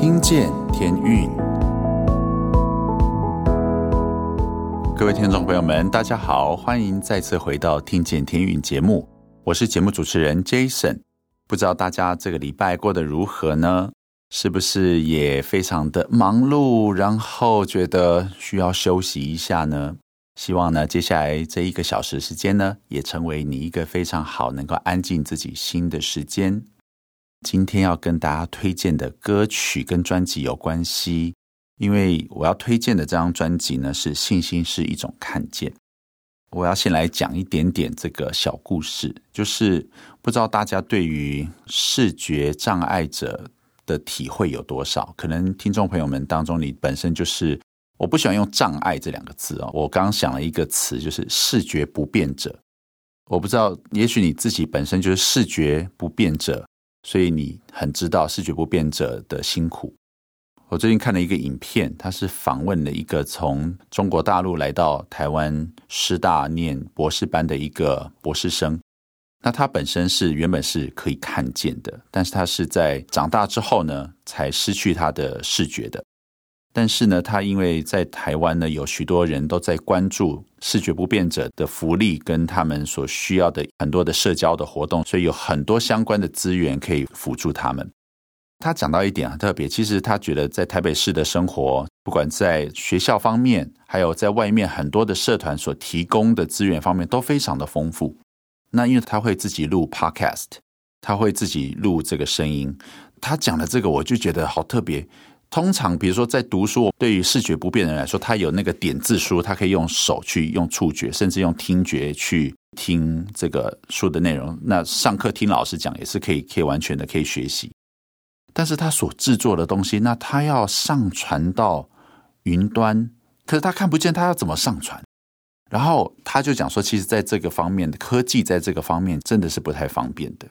听见天运，各位听众朋友们，大家好，欢迎再次回到《听见天运》节目，我是节目主持人 Jason。不知道大家这个礼拜过得如何呢？是不是也非常的忙碌，然后觉得需要休息一下呢？希望呢，接下来这一个小时时间呢，也成为你一个非常好能够安静自己心的时间。今天要跟大家推荐的歌曲跟专辑有关系，因为我要推荐的这张专辑呢，是《信心是一种看见》。我要先来讲一点点这个小故事，就是不知道大家对于视觉障碍者的体会有多少？可能听众朋友们当中，你本身就是，我不喜欢用“障碍”这两个字哦，我刚想了一个词，就是视觉不便者。我不知道，也许你自己本身就是视觉不便者。所以你很知道视觉不变者的辛苦。我最近看了一个影片，他是访问了一个从中国大陆来到台湾师大念博士班的一个博士生。那他本身是原本是可以看见的，但是他是在长大之后呢，才失去他的视觉的。但是呢，他因为在台湾呢，有许多人都在关注视觉不便者的福利跟他们所需要的很多的社交的活动，所以有很多相关的资源可以辅助他们。他讲到一点很特别，其实他觉得在台北市的生活，不管在学校方面，还有在外面很多的社团所提供的资源方面，都非常的丰富。那因为他会自己录 Podcast，他会自己录这个声音。他讲的这个，我就觉得好特别。通常，比如说在读书，对于视觉不便的人来说，他有那个点字书，他可以用手去用触觉，甚至用听觉去听这个书的内容。那上课听老师讲也是可以，可以完全的可以学习。但是他所制作的东西，那他要上传到云端，可是他看不见，他要怎么上传？然后他就讲说，其实在这个方面的科技，在这个方面真的是不太方便的。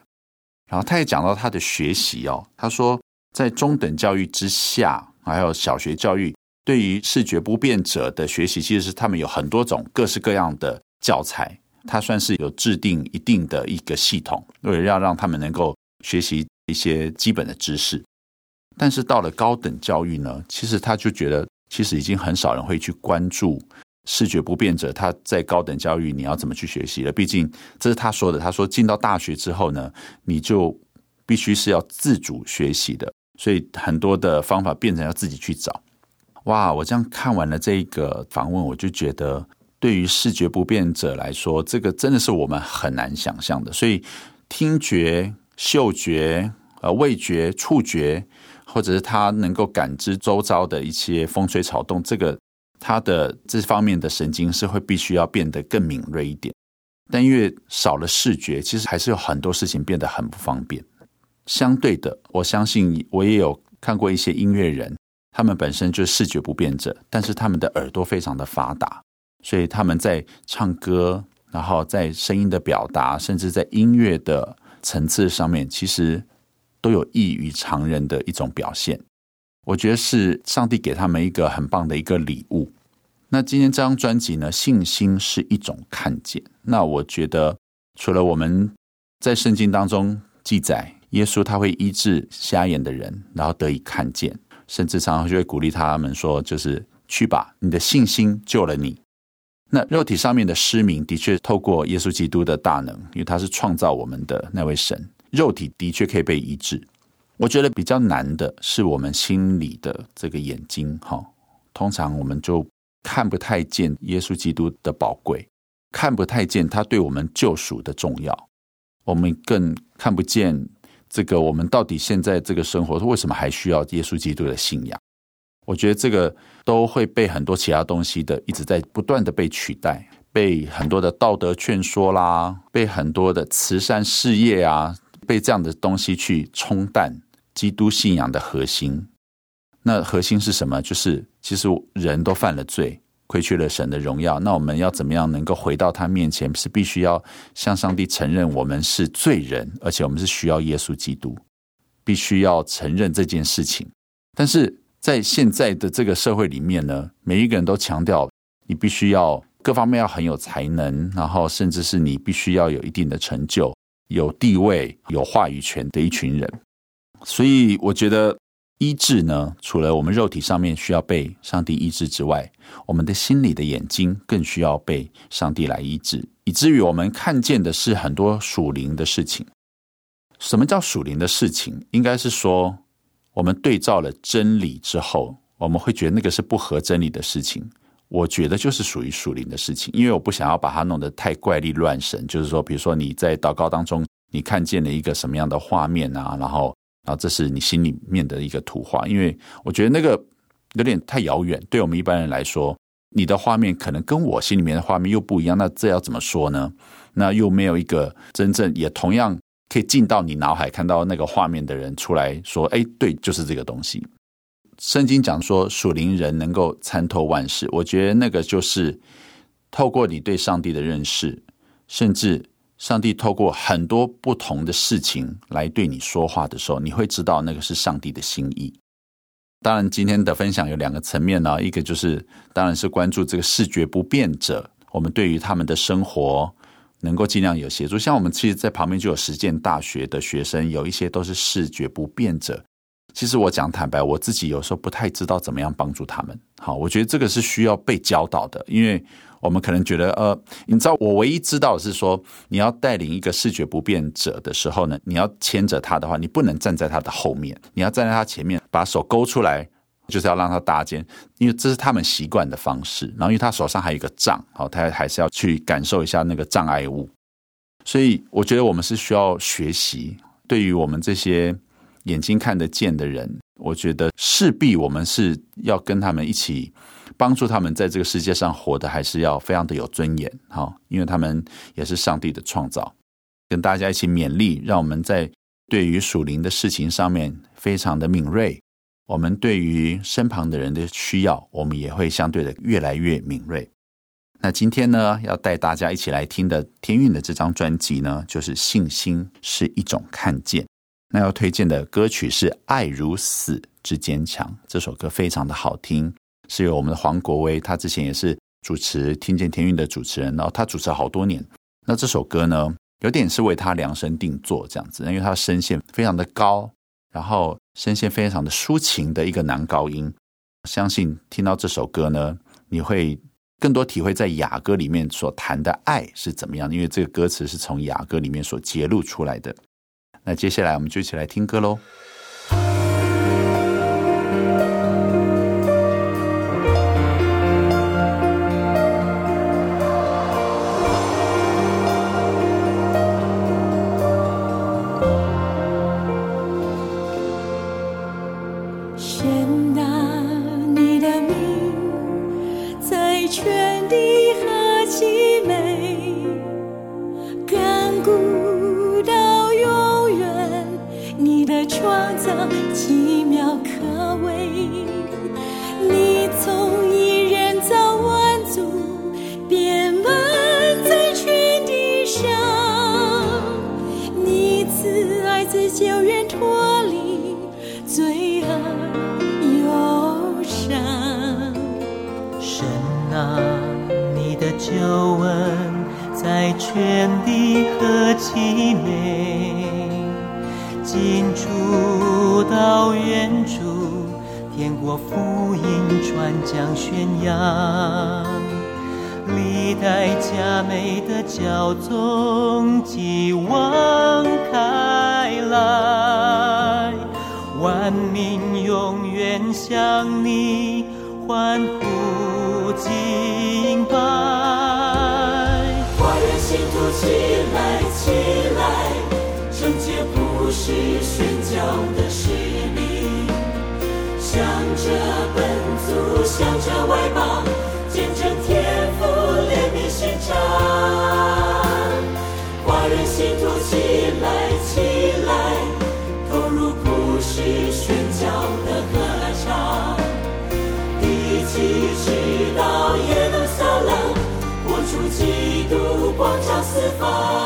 然后他也讲到他的学习哦，他说。在中等教育之下，还有小学教育，对于视觉不便者的学习，其实是他们有很多种各式各样的教材，它算是有制定一定的一个系统，为了要让他们能够学习一些基本的知识。但是到了高等教育呢，其实他就觉得，其实已经很少人会去关注视觉不便者他在高等教育你要怎么去学习了。毕竟这是他说的，他说进到大学之后呢，你就必须是要自主学习的。所以很多的方法变成要自己去找。哇！我这样看完了这个访问，我就觉得对于视觉不便者来说，这个真的是我们很难想象的。所以听觉、嗅觉、呃味觉、触觉，或者是他能够感知周遭的一些风吹草动，这个他的这方面的神经是会必须要变得更敏锐一点。但因为少了视觉，其实还是有很多事情变得很不方便。相对的，我相信我也有看过一些音乐人，他们本身就视觉不便者，但是他们的耳朵非常的发达，所以他们在唱歌，然后在声音的表达，甚至在音乐的层次上面，其实都有异于常人的一种表现。我觉得是上帝给他们一个很棒的一个礼物。那今天这张专辑呢，信心是一种看见。那我觉得，除了我们在圣经当中记载。耶稣他会医治瞎眼的人，然后得以看见，甚至常常就会鼓励他们说：“就是去吧，你的信心救了你。”那肉体上面的失明，的确透过耶稣基督的大能，因为他是创造我们的那位神，肉体的确可以被医治。我觉得比较难的是我们心里的这个眼睛，哈，通常我们就看不太见耶稣基督的宝贵，看不太见他对我们救赎的重要，我们更看不见。这个我们到底现在这个生活，为什么还需要耶稣基督的信仰？我觉得这个都会被很多其他东西的一直在不断的被取代，被很多的道德劝说啦，被很多的慈善事业啊，被这样的东西去冲淡基督信仰的核心。那核心是什么？就是其实人都犯了罪。亏缺了神的荣耀，那我们要怎么样能够回到他面前？是必须要向上帝承认我们是罪人，而且我们是需要耶稣基督，必须要承认这件事情。但是在现在的这个社会里面呢，每一个人都强调你必须要各方面要很有才能，然后甚至是你必须要有一定的成就、有地位、有话语权的一群人。所以我觉得医治呢，除了我们肉体上面需要被上帝医治之外，我们的心里的眼睛更需要被上帝来医治，以至于我们看见的是很多属灵的事情。什么叫属灵的事情？应该是说，我们对照了真理之后，我们会觉得那个是不合真理的事情。我觉得就是属于属灵的事情，因为我不想要把它弄得太怪力乱神。就是说，比如说你在祷告当中，你看见了一个什么样的画面啊，然后。然后这是你心里面的一个图画，因为我觉得那个有点太遥远，对我们一般人来说，你的画面可能跟我心里面的画面又不一样，那这要怎么说呢？那又没有一个真正也同样可以进到你脑海看到那个画面的人出来说，哎，对，就是这个东西。圣经讲说属灵人能够参透万事，我觉得那个就是透过你对上帝的认识，甚至。上帝透过很多不同的事情来对你说话的时候，你会知道那个是上帝的心意。当然，今天的分享有两个层面呢，一个就是当然是关注这个视觉不便者，我们对于他们的生活能够尽量有协助。像我们其实，在旁边就有实践大学的学生，有一些都是视觉不便者。其实我讲坦白，我自己有时候不太知道怎么样帮助他们。好，我觉得这个是需要被教导的，因为。我们可能觉得，呃，你知道，我唯一知道的是说，你要带领一个视觉不便者的时候呢，你要牵着他的话，你不能站在他的后面，你要站在他前面，把手勾出来，就是要让他搭肩，因为这是他们习惯的方式。然后，因为他手上还有一个杖，好，他还是要去感受一下那个障碍物。所以，我觉得我们是需要学习，对于我们这些眼睛看得见的人，我觉得势必我们是要跟他们一起。帮助他们在这个世界上活得还是要非常的有尊严，哈，因为他们也是上帝的创造，跟大家一起勉励，让我们在对于属灵的事情上面非常的敏锐。我们对于身旁的人的需要，我们也会相对的越来越敏锐。那今天呢，要带大家一起来听的天韵的这张专辑呢，就是信心是一种看见。那要推荐的歌曲是《爱如死之坚强》，这首歌非常的好听。是由我们的黄国威，他之前也是主持《听见天韵》的主持人，然后他主持了好多年。那这首歌呢，有点是为他量身定做这样子，因为他声线非常的高，然后声线非常的抒情的一个男高音。相信听到这首歌呢，你会更多体会在雅歌里面所谈的爱是怎么样，因为这个歌词是从雅歌里面所揭露出来的。那接下来我们就一起来听歌喽。就愿脱离罪恶忧伤。神啊，你的救恩在全地何其美！近处到远处，天国福音传讲宣扬。历代佳美的教宗即望开。来，万民永远向你欢呼敬拜。花园信徒起来，起来，圣洁不是宣教的使命，向着本族，向着外邦。照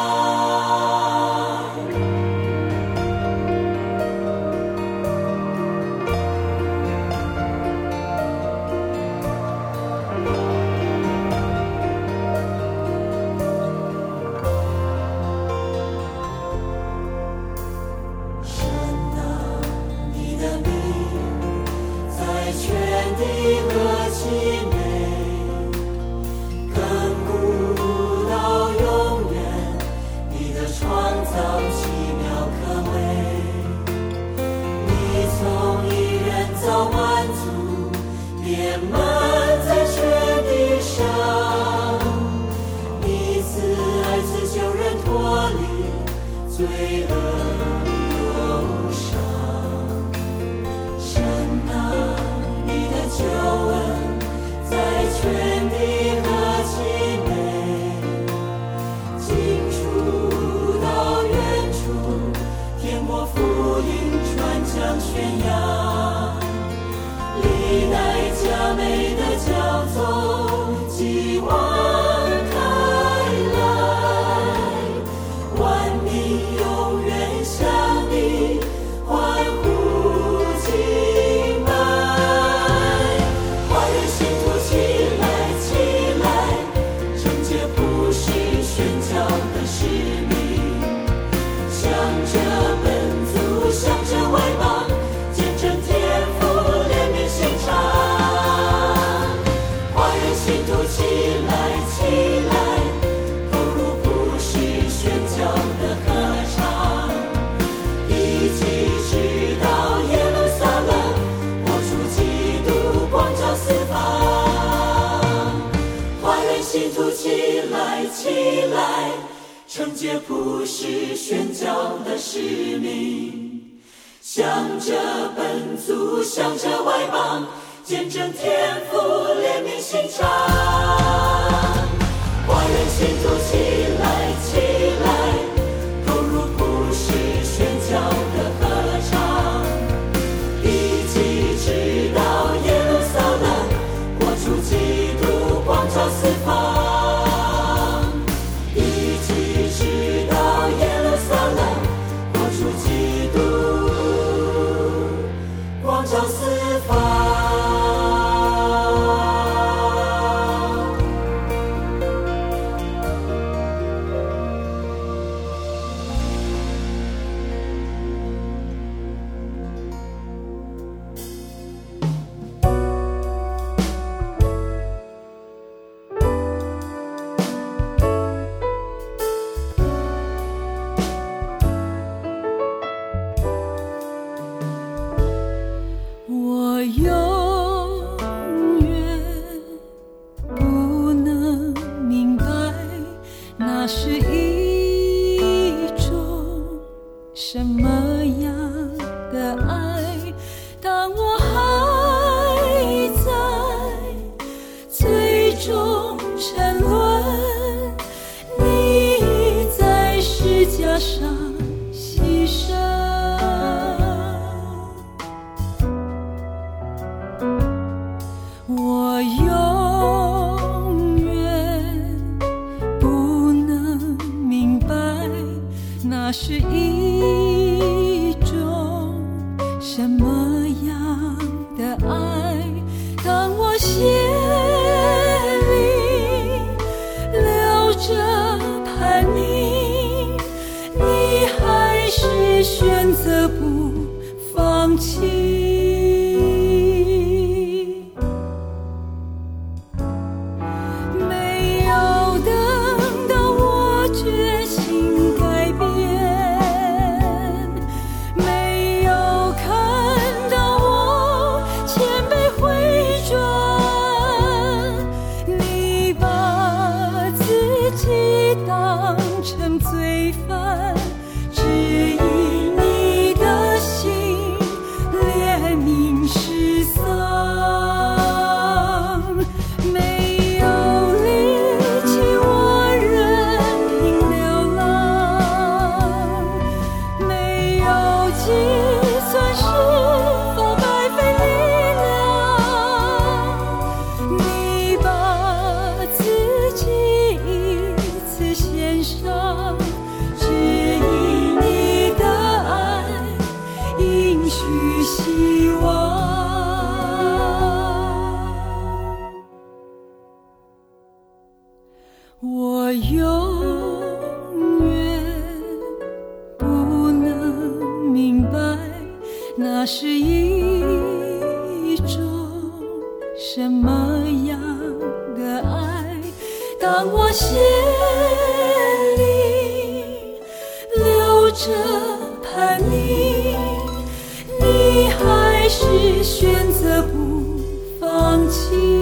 起来。承接普世宣教的使命，向着本族，向着外邦，见证天父怜悯心肠。伤那是一种什么样的爱？当我心里留着叛逆，你还是选择不放弃。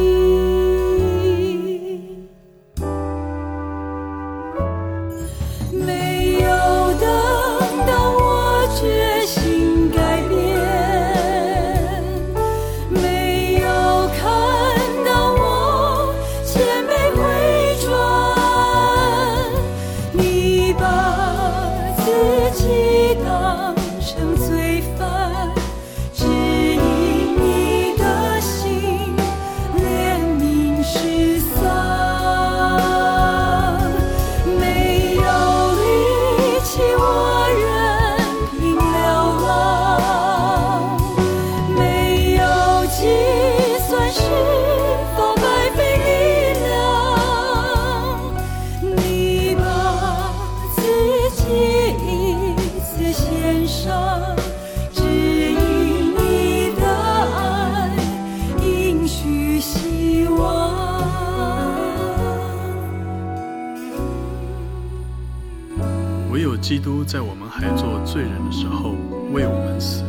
罪人的时候为我们死，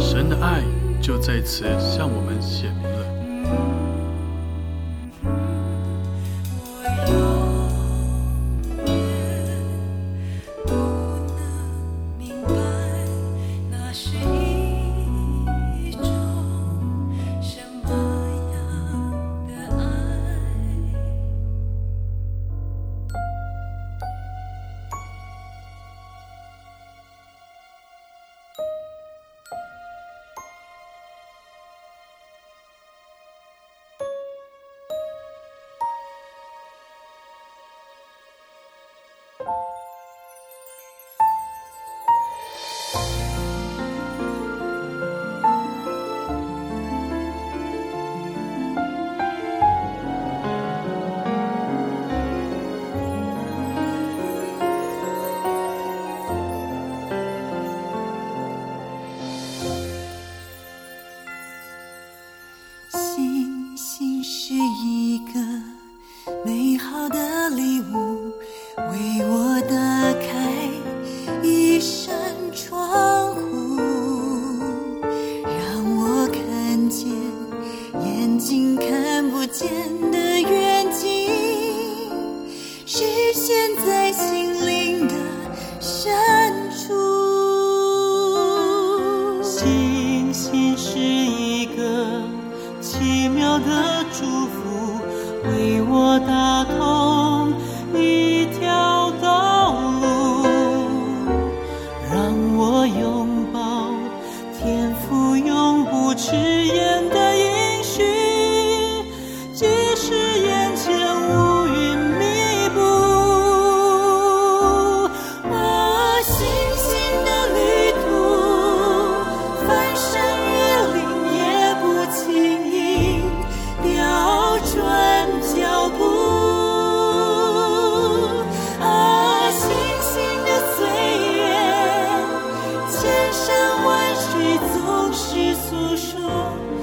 神的爱就在此向我千万水总是诉说。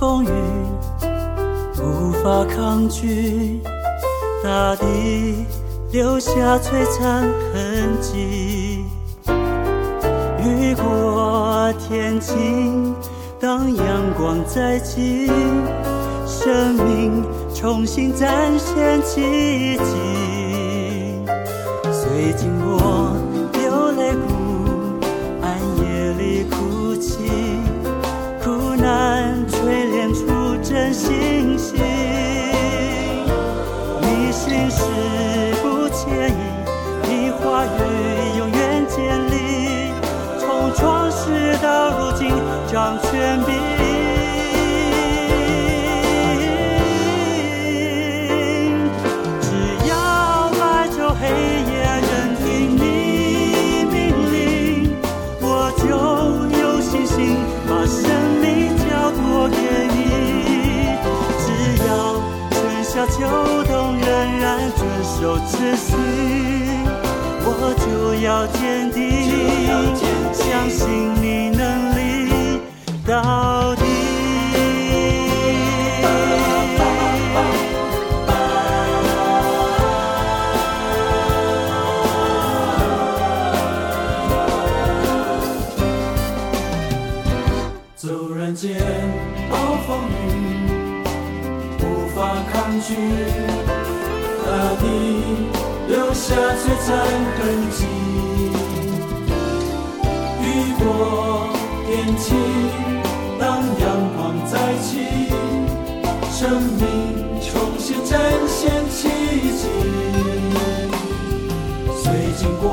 风雨无法抗拒，大地留下璀璨痕迹。雨过天晴，当阳光再起，生命重新展现奇迹。虽经过是不介意你花雨永远坚立。从创世到如今掌权柄只要白昼黑夜认定你命令我就有信心把生命交托给你。只要春夏秋守秩序，我就要坚定，相信你能力到底。纵然间暴风雨无法。抗拒，下璀璨痕迹。雨过天晴，当阳光再起，生命重新展现奇迹。虽经过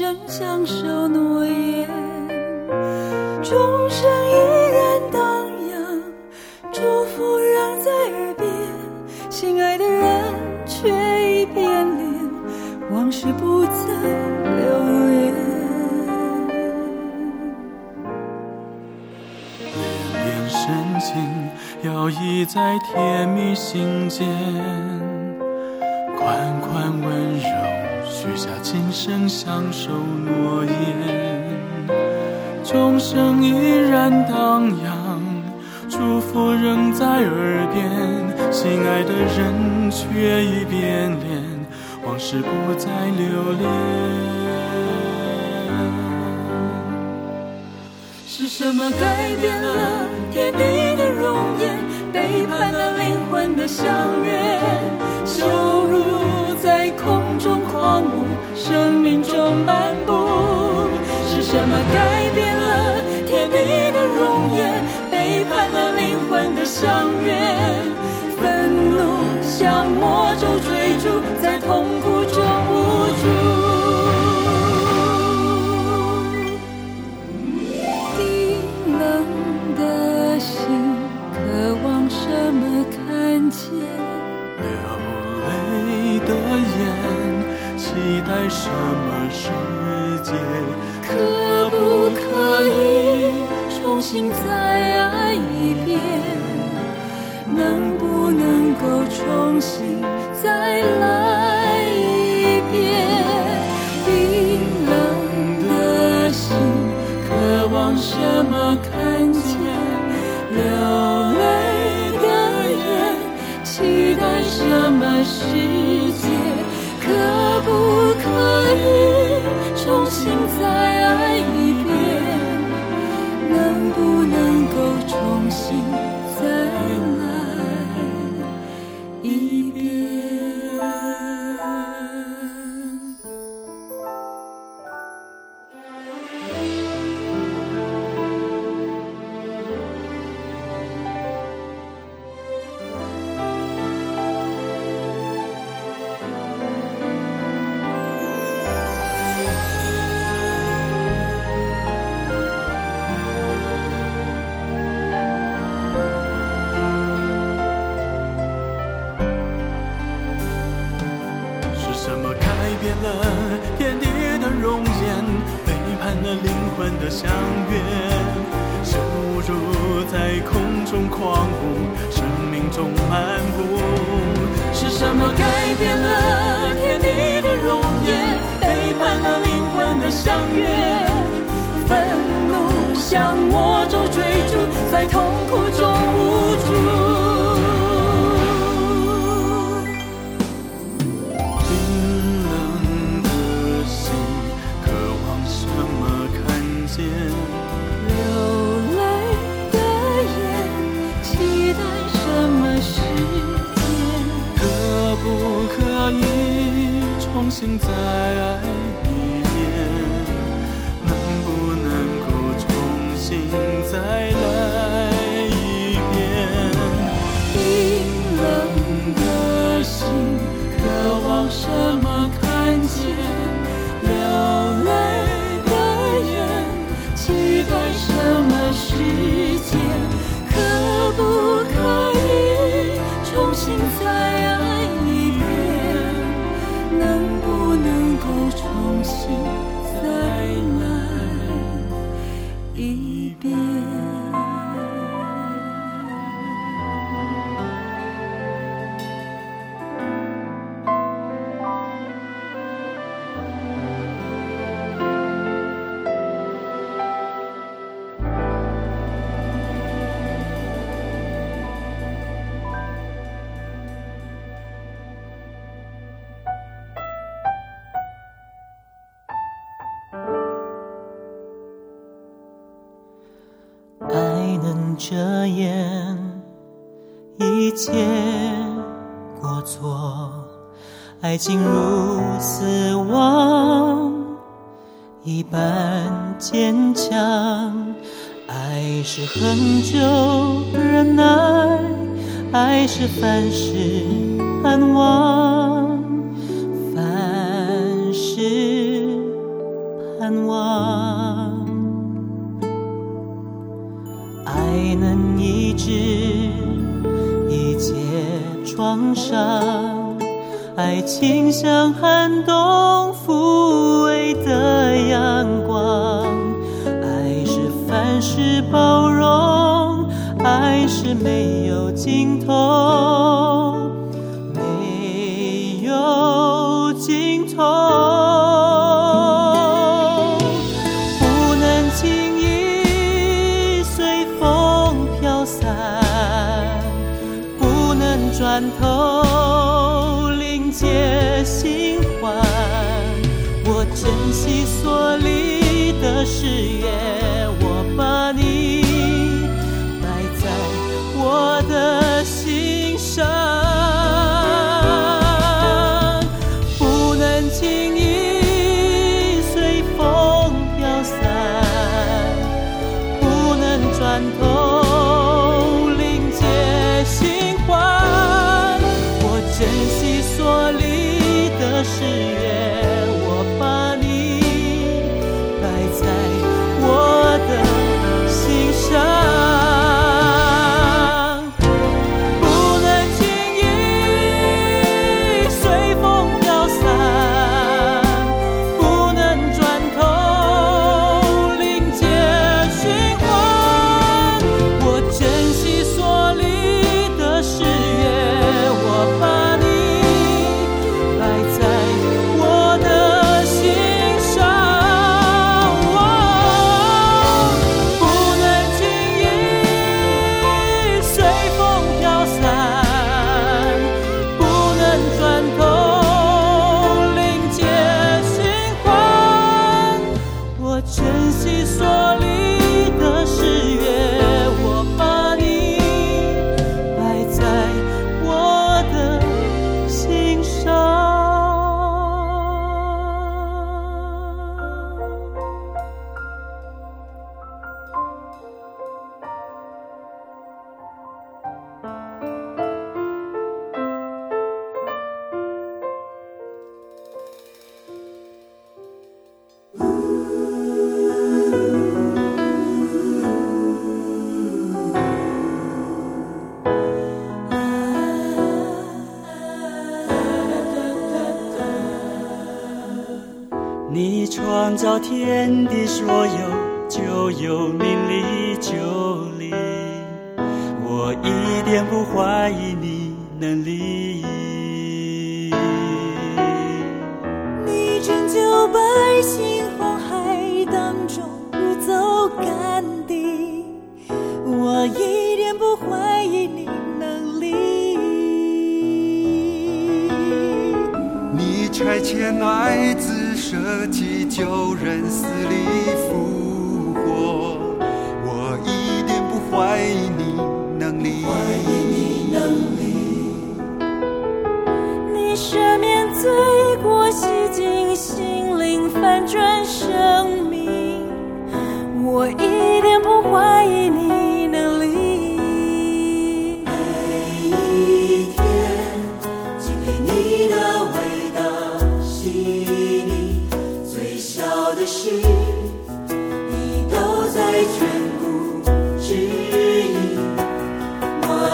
生相守诺言，钟声依然荡漾，祝福仍在耳边，心爱的人却已变脸，往事不再留恋。恋恋深情摇曳在甜蜜心间，相守诺言，钟声依然荡漾，祝福仍在耳边，心爱的人却已变脸，往事不再留恋。是什么改变了天地的容颜，背叛了灵魂的相约，羞辱在空中。狂舞生命中漫步，是什么改变了甜蜜的容颜，背叛了灵魂的相约？愤怒像魔咒追逐，在痛什么世界？可不可以重新再爱一遍？能不能够重新重新再爱。竟如死亡一般坚强爱是恒久忍耐爱是凡事盼望凡事盼望。爱能抑制一切创伤。爱情像寒冬抚慰的阳光爱是凡事包容爱是没有尽头。天地所有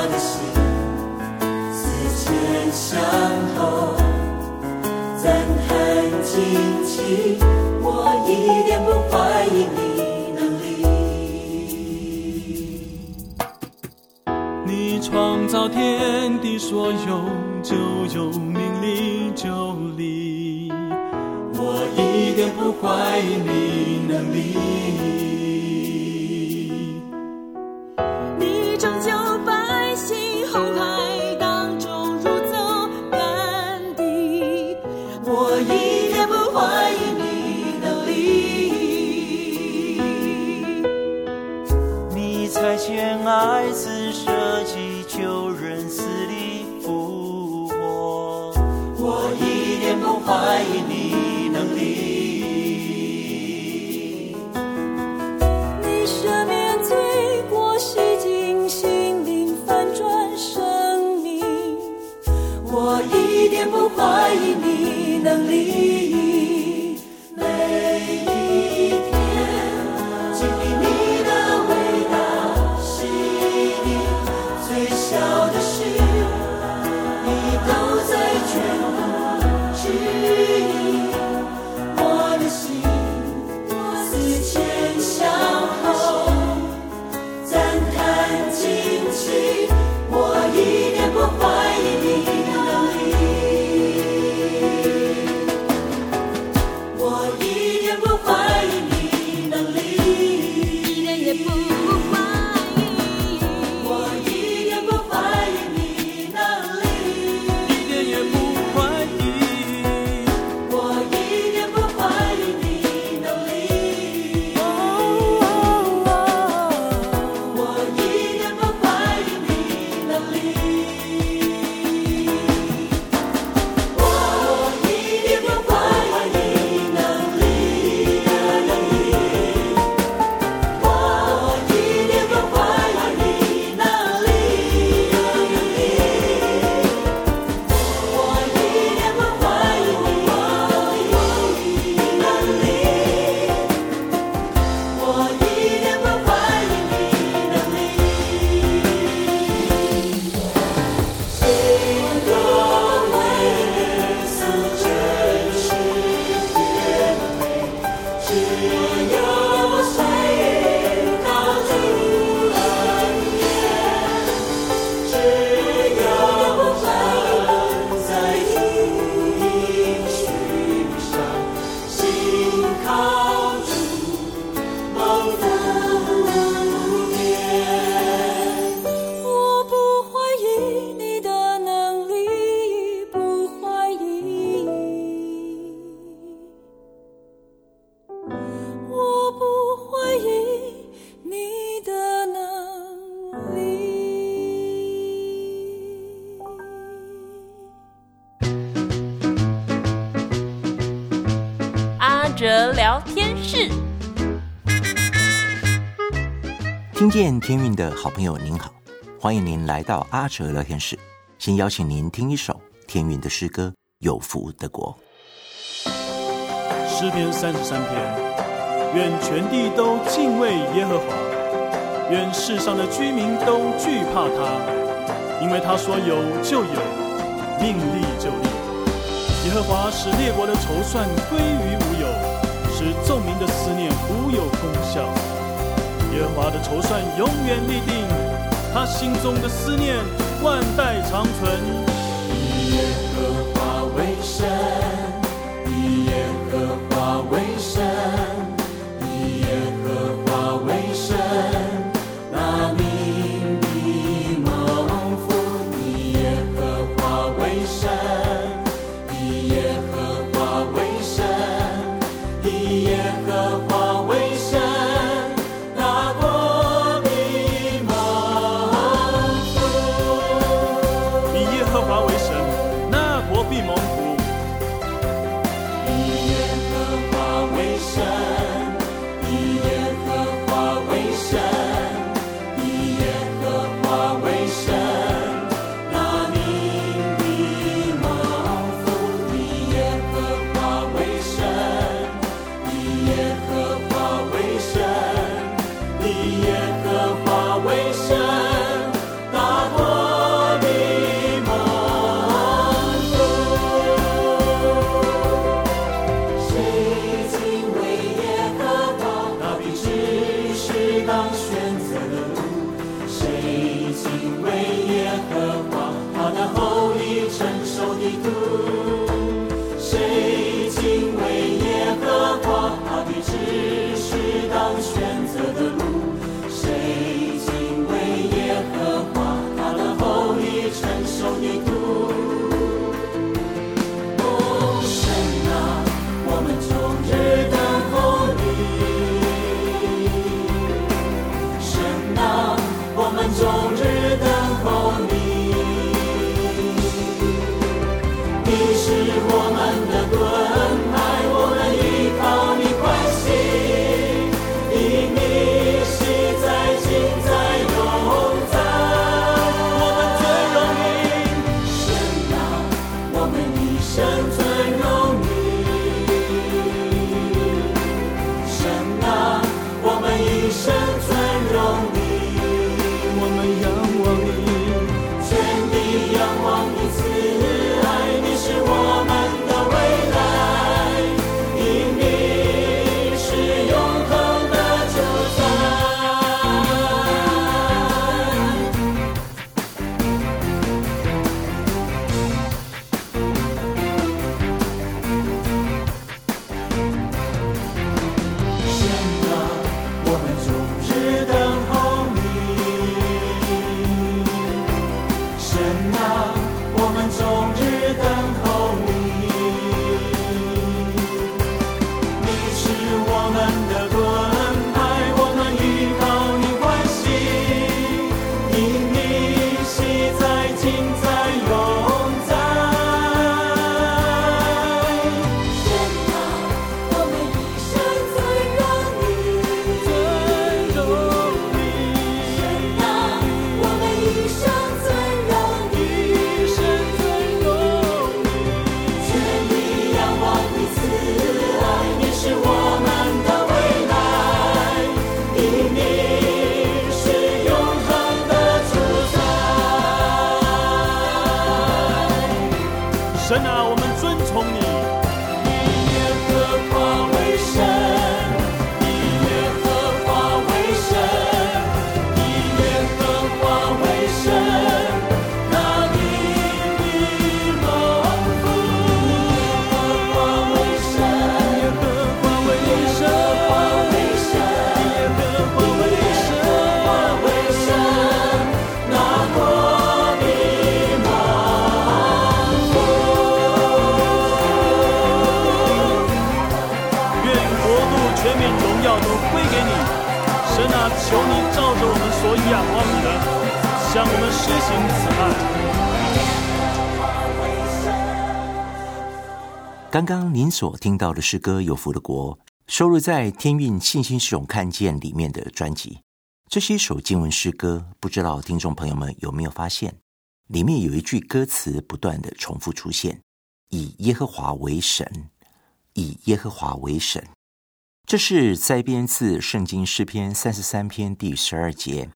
我的心，思前想后，叹，我一点不怀疑你能力。你创造天地，所有就有名利，就离，我一点不怀疑你能力。天运的好朋友您好，欢迎您来到阿哲聊天室。先邀请您听一首天运的诗歌《有福的国》。诗篇三十三篇，愿全地都敬畏耶和华，愿世上的居民都惧怕他，因为他说有就有，命立就立。耶和华使列国的筹算归于无有，使众民的思念无有功效。耶和华的筹算永远立定，他心中的思念万代长存。以耶和华为神，神啊，我们。刚刚您所听到的诗歌《有福的国》，收录在《天韵信心是种看见》里面的专辑。这是一首经文诗歌，不知道听众朋友们有没有发现，里面有一句歌词不断的重复出现：“以耶和华为神，以耶和华为神。”这是摘编自圣经诗篇三十三篇第十二节：“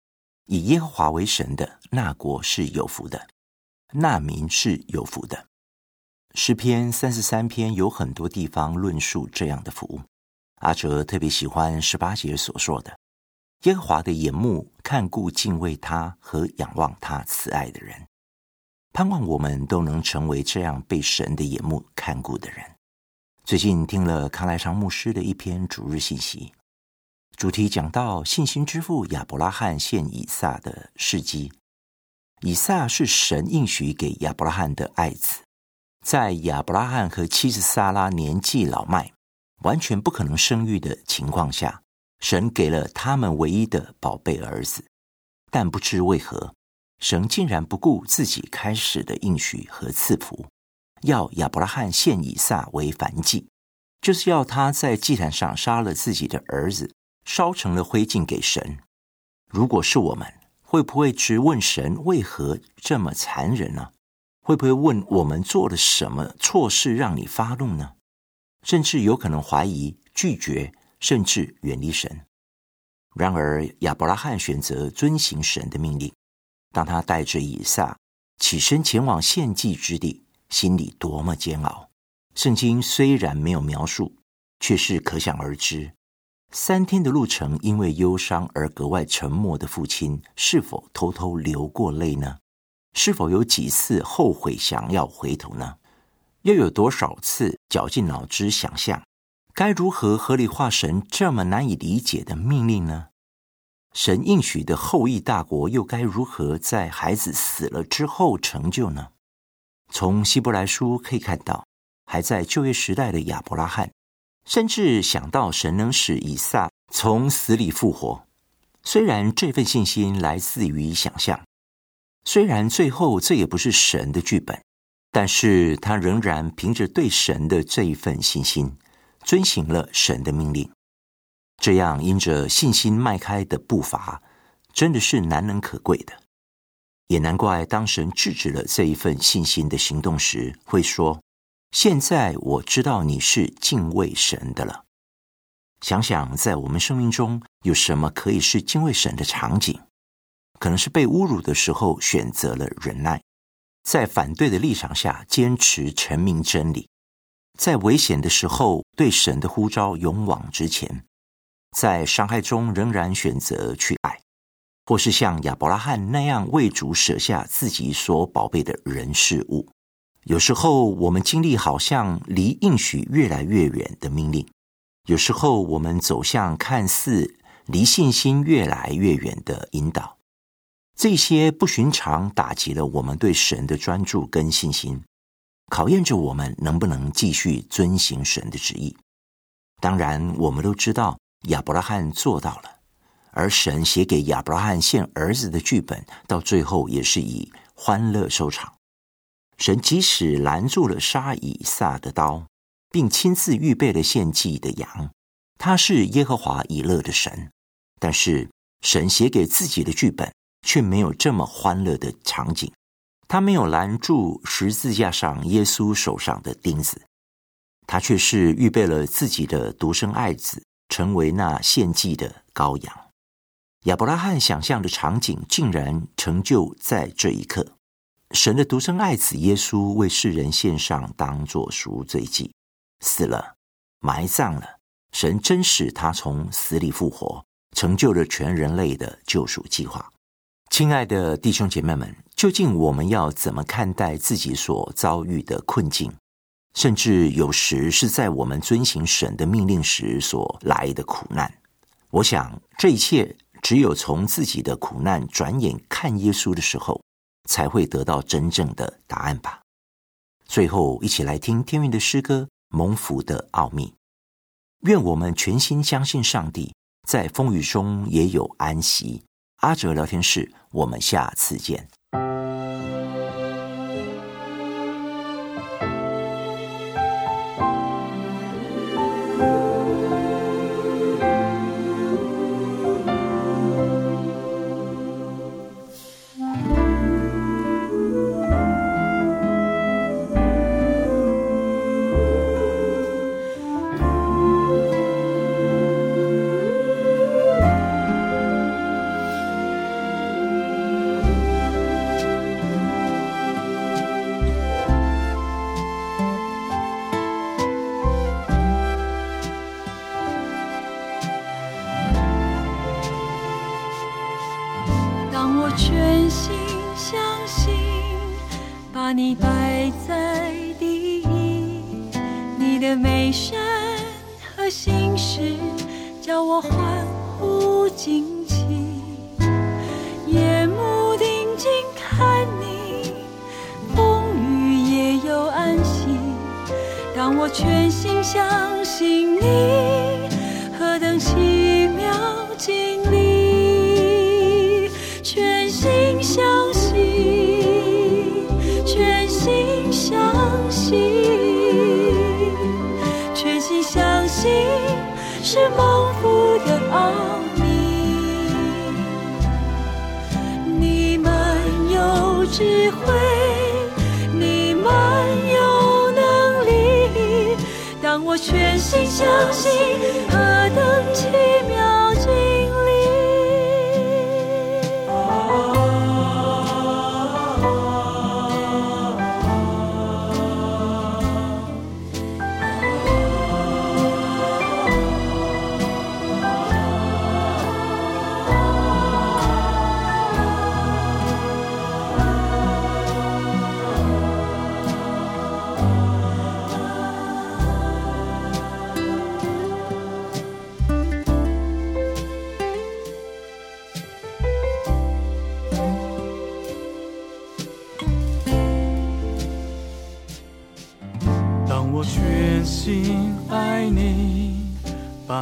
以耶和华为神的那国是有福的，那民是有福的。”诗篇三十三篇有很多地方论述这样的福，阿哲特别喜欢十八节所说的：“耶和华的眼目看顾敬畏他和仰望他慈爱的人。”盼望我们都能成为这样被神的眼目看顾的人。最近听了康来昌牧师的一篇主日信息，主题讲到信心之父亚伯拉罕献以撒的事迹。以撒是神应许给亚伯拉罕的爱子。在亚伯拉罕和妻子撒拉年纪老迈、完全不可能生育的情况下，神给了他们唯一的宝贝儿子。但不知为何，神竟然不顾自己开始的应许和赐福，要亚伯拉罕献以撒为燔祭，就是要他在祭坛上杀了自己的儿子，烧成了灰烬给神。如果是我们，会不会质问神为何这么残忍呢？会不会问我们做了什么错事让你发怒呢？甚至有可能怀疑、拒绝，甚至远离神。然而亚伯拉罕选择遵行神的命令，当他带着以撒起身前往献祭之地，心里多么煎熬！圣经虽然没有描述，却是可想而知。三天的路程，因为忧伤而格外沉默的父亲，是否偷偷流过泪呢？是否有几次后悔想要回头呢？又有多少次绞尽脑汁想象该如何合理化神这么难以理解的命令呢？神应许的后裔大国又该如何在孩子死了之后成就呢？从希伯来书可以看到，还在旧约时代的亚伯拉罕，甚至想到神能使以撒从死里复活。虽然这份信心来自于想象。虽然最后这也不是神的剧本，但是他仍然凭着对神的这一份信心，遵行了神的命令。这样因着信心迈开的步伐，真的是难能可贵的。也难怪当神制止了这一份信心的行动时，会说：“现在我知道你是敬畏神的了。”想想在我们生命中有什么可以是敬畏神的场景？可能是被侮辱的时候选择了忍耐，在反对的立场下坚持陈明真理，在危险的时候对神的呼召勇往直前，在伤害中仍然选择去爱，或是像亚伯拉罕那样为主舍下自己所宝贝的人事物。有时候我们经历好像离应许越来越远的命令，有时候我们走向看似离信心越来越远的引导。这些不寻常打击了我们对神的专注跟信心，考验着我们能不能继续遵行神的旨意。当然，我们都知道亚伯拉罕做到了，而神写给亚伯拉罕献儿子的剧本，到最后也是以欢乐收场。神即使拦住了杀以撒的刀，并亲自预备了献祭的羊，他是耶和华以勒的神，但是神写给自己的剧本。却没有这么欢乐的场景，他没有拦住十字架上耶稣手上的钉子，他却是预备了自己的独生爱子，成为那献祭的羔羊。亚伯拉罕想象的场景竟然成就在这一刻，神的独生爱子耶稣为世人献上，当作赎罪祭，死了，埋葬了，神真使他从死里复活，成就了全人类的救赎计划。亲爱的弟兄姐妹们，究竟我们要怎么看待自己所遭遇的困境，甚至有时是在我们遵行神的命令时所来的苦难？我想，这一切只有从自己的苦难转眼看耶稣的时候，才会得到真正的答案吧。最后，一起来听天韵的诗歌《蒙福的奥秘》。愿我们全心相信上帝，在风雨中也有安息。阿哲聊天室，我们下次见。你摆在第一，你的美善和心事叫我欢呼惊奇，夜幕定睛看你，风雨也有安息。当我全心相信你，智慧，你们有能力。当我全心相信，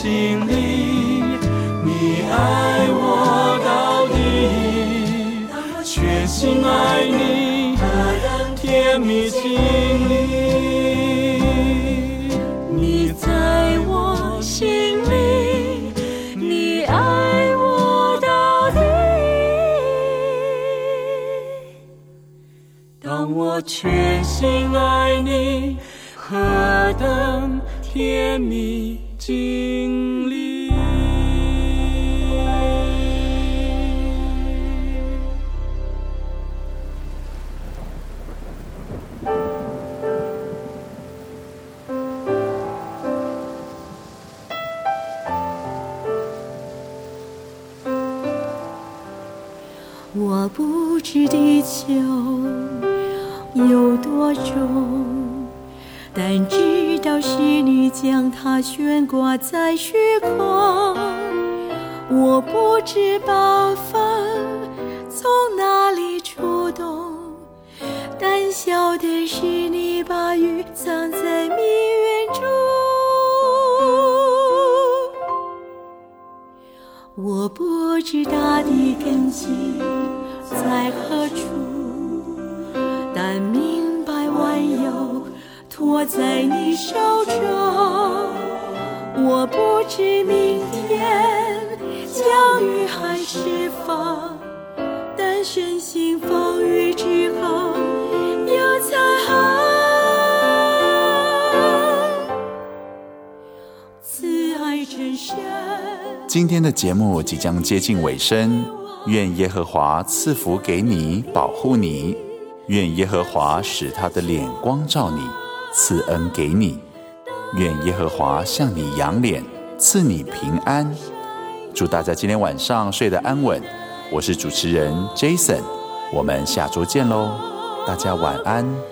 心里，你爱我到底。全心爱你，何等甜蜜经历。你在我心里，你爱我到底。当我全心爱你，何等甜蜜心里。我不知地球有多重，但知道是你将它悬挂在虚空。我不知暴风从哪里出动，但晓得是你把雨藏在密云中。我不知大地根基在何处，但明托在你手中。我不知明天将雨还是风，但深信风雨之后有彩虹。慈爱真深。今天的节目即将接近尾声，愿耶和华赐福给你，保护你；愿耶和华使他的脸光照你，赐恩给你；愿耶和华向你扬脸，赐你平安。祝大家今天晚上睡得安稳。我是主持人 Jason，我们下周见喽，大家晚安。